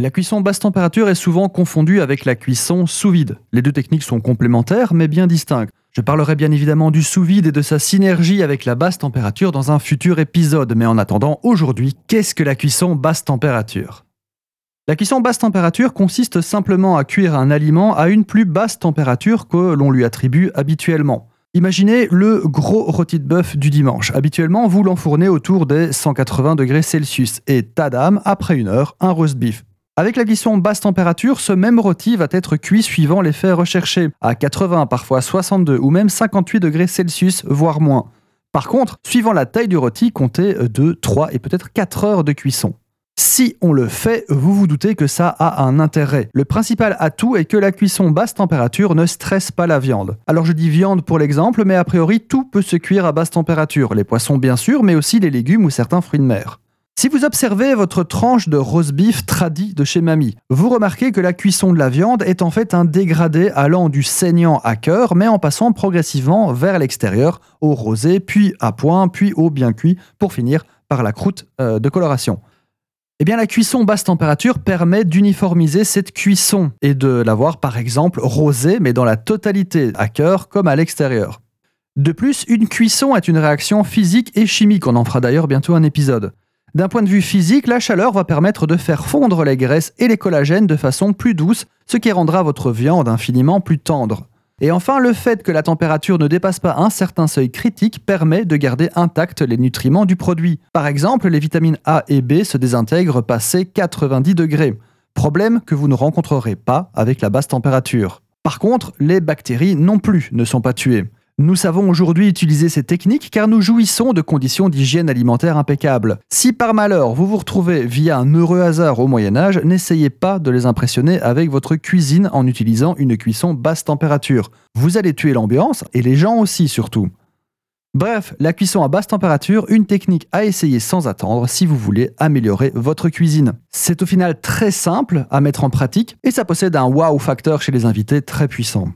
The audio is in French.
La cuisson basse température est souvent confondue avec la cuisson sous vide. Les deux techniques sont complémentaires mais bien distinctes. Je parlerai bien évidemment du sous vide et de sa synergie avec la basse température dans un futur épisode, mais en attendant, aujourd'hui, qu'est-ce que la cuisson basse température? La cuisson basse température consiste simplement à cuire un aliment à une plus basse température que l'on lui attribue habituellement. Imaginez le gros rôti de bœuf du dimanche. Habituellement, vous l'enfournez autour des 180 degrés Celsius et tadam, après une heure, un roast beef. Avec la cuisson basse température, ce même rôti va être cuit suivant l'effet recherché, à 80, parfois 62 ou même 58 degrés Celsius, voire moins. Par contre, suivant la taille du rôti, comptez 2, 3 et peut-être 4 heures de cuisson. Si on le fait, vous vous doutez que ça a un intérêt. Le principal atout est que la cuisson basse température ne stresse pas la viande. Alors je dis viande pour l'exemple, mais a priori tout peut se cuire à basse température, les poissons bien sûr, mais aussi les légumes ou certains fruits de mer. Si vous observez votre tranche de roast beef tradit de chez Mamie, vous remarquez que la cuisson de la viande est en fait un dégradé allant du saignant à cœur, mais en passant progressivement vers l'extérieur, au rosé, puis à point, puis au bien cuit, pour finir par la croûte euh, de coloration. Eh bien, la cuisson basse température permet d'uniformiser cette cuisson et de l'avoir par exemple rosée, mais dans la totalité, à cœur comme à l'extérieur. De plus, une cuisson est une réaction physique et chimique, on en fera d'ailleurs bientôt un épisode. D'un point de vue physique, la chaleur va permettre de faire fondre les graisses et les collagènes de façon plus douce, ce qui rendra votre viande infiniment plus tendre. Et enfin, le fait que la température ne dépasse pas un certain seuil critique permet de garder intacts les nutriments du produit. Par exemple, les vitamines A et B se désintègrent passé 90 degrés. Problème que vous ne rencontrerez pas avec la basse température. Par contre, les bactéries non plus ne sont pas tuées. Nous savons aujourd'hui utiliser ces techniques car nous jouissons de conditions d'hygiène alimentaire impeccables. Si par malheur vous vous retrouvez via un heureux hasard au Moyen Âge, n'essayez pas de les impressionner avec votre cuisine en utilisant une cuisson basse température. Vous allez tuer l'ambiance et les gens aussi surtout. Bref, la cuisson à basse température, une technique à essayer sans attendre si vous voulez améliorer votre cuisine. C'est au final très simple à mettre en pratique et ça possède un wow factor chez les invités très puissant.